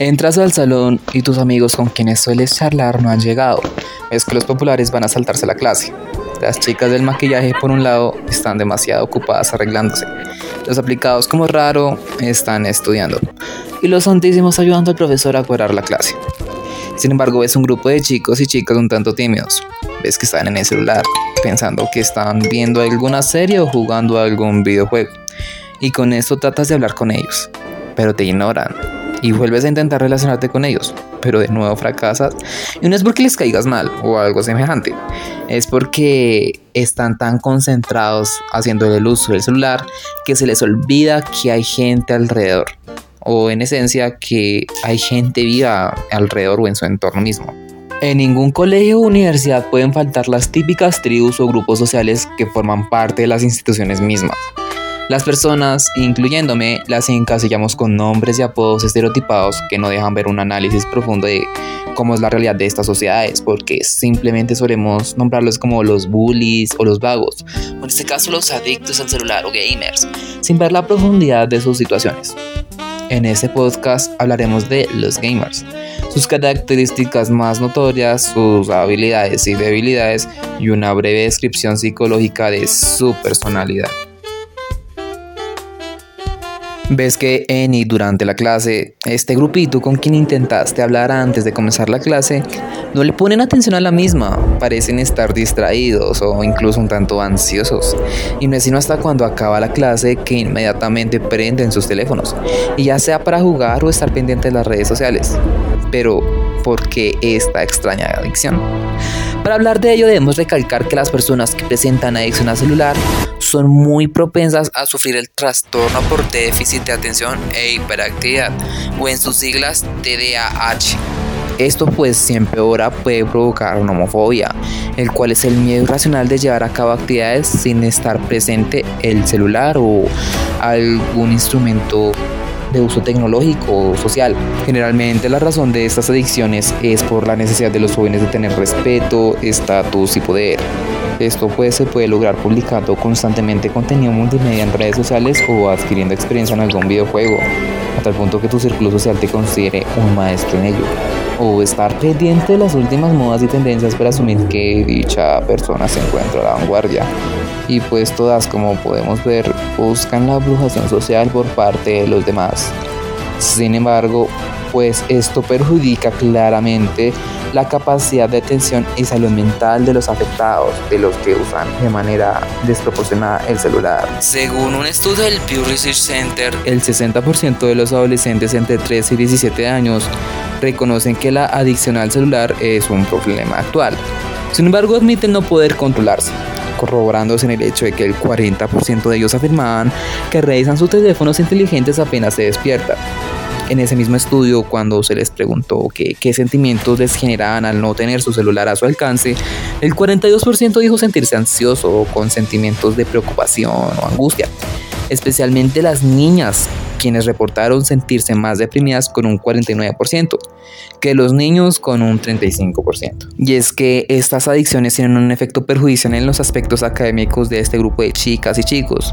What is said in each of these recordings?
Entras al salón y tus amigos con quienes sueles charlar no han llegado. Es que los populares van a saltarse la clase. Las chicas del maquillaje, por un lado, están demasiado ocupadas arreglándose. Los aplicados como raro están estudiando. Y los santísimos ayudando al profesor a cuadrar la clase. Sin embargo, es un grupo de chicos y chicas un tanto tímidos. Ves que están en el celular, pensando que están viendo alguna serie o jugando algún videojuego. Y con esto tratas de hablar con ellos, pero te ignoran y vuelves a intentar relacionarte con ellos, pero de nuevo fracasas. Y no es porque les caigas mal o algo semejante, es porque están tan concentrados haciendo el uso del celular que se les olvida que hay gente alrededor. O en esencia que hay gente viva alrededor o en su entorno mismo. En ningún colegio o universidad pueden faltar las típicas tribus o grupos sociales que forman parte de las instituciones mismas. Las personas, incluyéndome, las encasillamos con nombres y apodos estereotipados que no dejan ver un análisis profundo de cómo es la realidad de estas sociedades, porque simplemente solemos nombrarlos como los bullies o los vagos, o en este caso los adictos al celular o gamers, sin ver la profundidad de sus situaciones. En este podcast hablaremos de los gamers, sus características más notorias, sus habilidades y debilidades y una breve descripción psicológica de su personalidad. Ves que en y durante la clase, este grupito con quien intentaste hablar antes de comenzar la clase, no le ponen atención a la misma, parecen estar distraídos o incluso un tanto ansiosos. Y no es sino hasta cuando acaba la clase que inmediatamente prenden sus teléfonos, y ya sea para jugar o estar pendiente de las redes sociales. Pero, ¿por qué esta extraña adicción? Para hablar de ello debemos recalcar que las personas que presentan adicción al celular son muy propensas a sufrir el trastorno por déficit de atención e hiperactividad, o en sus siglas TDAH. Esto pues si empeora puede provocar una homofobia, el cual es el miedo irracional de llevar a cabo actividades sin estar presente el celular o algún instrumento de uso tecnológico o social. Generalmente la razón de estas adicciones es por la necesidad de los jóvenes de tener respeto, estatus y poder. Esto pues se puede lograr publicando constantemente contenido multimedia en redes sociales o adquiriendo experiencia en algún videojuego, hasta el punto que tu círculo social te considere un maestro en ello. O estar pendiente de las últimas modas y tendencias para asumir que dicha persona se encuentra a la vanguardia. Y pues todas, como podemos ver, buscan la abrujación social por parte de los demás. Sin embargo, pues esto perjudica claramente la capacidad de atención y salud mental de los afectados, de los que usan de manera desproporcionada el celular. Según un estudio del Pew Research Center, el 60% de los adolescentes entre 13 y 17 años reconocen que la adicción al celular es un problema actual. Sin embargo, admiten no poder controlarse corroborándose en el hecho de que el 40% de ellos afirmaban que revisan sus teléfonos inteligentes apenas se despiertan. En ese mismo estudio, cuando se les preguntó qué sentimientos les generaban al no tener su celular a su alcance, el 42% dijo sentirse ansioso o con sentimientos de preocupación o angustia. Especialmente las niñas, quienes reportaron sentirse más deprimidas con un 49%, que los niños con un 35%. Y es que estas adicciones tienen un efecto perjudicial en los aspectos académicos de este grupo de chicas y chicos,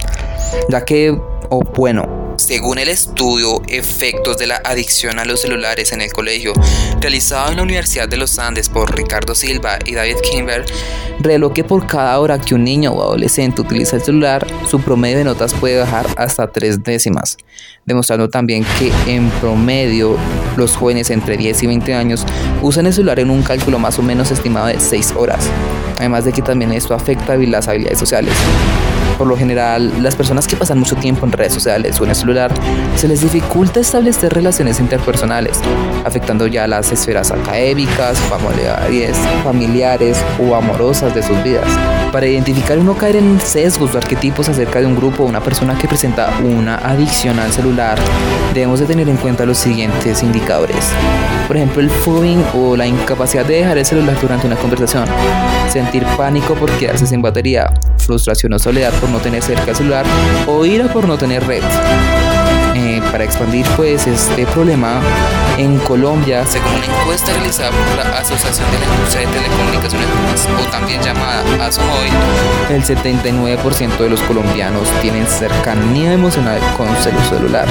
ya que, o bueno, según el estudio Efectos de la adicción a los celulares en el colegio, realizado en la Universidad de los Andes por Ricardo Silva y David Kimber, reveló que por cada hora que un niño o adolescente utiliza el celular, su promedio de notas puede bajar hasta tres décimas, demostrando también que en promedio los jóvenes entre 10 y 20 años usan el celular en un cálculo más o menos estimado de 6 horas, además de que también esto afecta las habilidades sociales. Por lo general, las personas que pasan mucho tiempo en redes sociales o en el celular se les dificulta establecer relaciones interpersonales, afectando ya las esferas académicas, familiares, familiares o amorosas de sus vidas. Para identificar y no caer en sesgos o arquetipos acerca de un grupo o una persona que presenta una adicción al celular, debemos de tener en cuenta los siguientes indicadores. Por ejemplo, el phobing o la incapacidad de dejar el celular durante una conversación, pánico por quedarse sin batería, frustración o soledad por no tener cerca el celular o ira por no tener red. Eh, Para expandir pues este problema, en Colombia, según una encuesta realizada por la Asociación de la Industria de Telecomunicaciones, o también llamada ASOMOVIL, el 79% de los colombianos tienen cercanía emocional con su celular,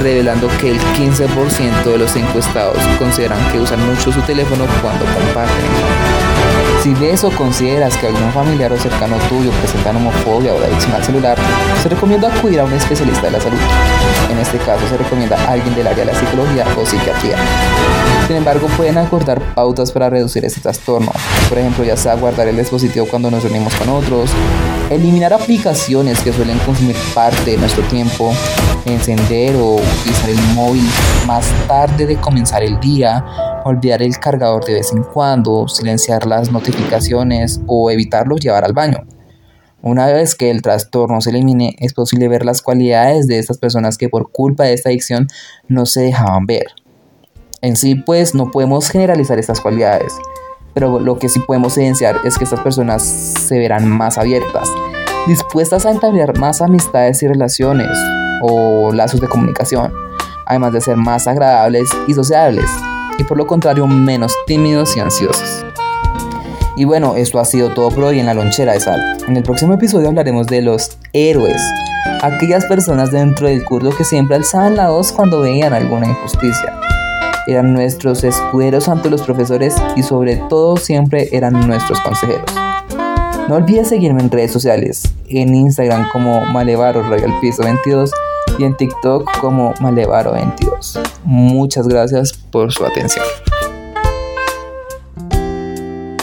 revelando que el 15% de los encuestados consideran que usan mucho su teléfono cuando comparten. Si ves o consideras que algún familiar o cercano tuyo presenta homofobia o adicción al celular, se recomienda acudir a un especialista de la salud. En este caso se recomienda a alguien del área de la psicología o psiquiatría. Sin embargo, pueden acordar pautas para reducir este trastorno. Por ejemplo, ya sea guardar el dispositivo cuando nos reunimos con otros, eliminar aplicaciones que suelen consumir parte de nuestro tiempo, encender o utilizar el móvil más tarde de comenzar el día, olvidar el cargador de vez en cuando, silenciar las notificaciones o evitarlo llevar al baño. Una vez que el trastorno se elimine, es posible ver las cualidades de estas personas que por culpa de esta adicción no se dejaban ver. En sí, pues no podemos generalizar estas cualidades, pero lo que sí podemos evidenciar es que estas personas se verán más abiertas, dispuestas a entablar más amistades y relaciones o lazos de comunicación, además de ser más agradables y sociables y por lo contrario menos tímidos y ansiosos. Y bueno, esto ha sido todo por hoy en la lonchera de sal. En el próximo episodio hablaremos de los héroes, aquellas personas dentro del curso que siempre alzaban la voz cuando veían alguna injusticia. Eran nuestros escuderos ante los profesores y sobre todo siempre eran nuestros consejeros. No olvides seguirme en redes sociales, en Instagram como Malevaro Royal Piso 22 y en TikTok como Malevaro22. Muchas gracias por su atención.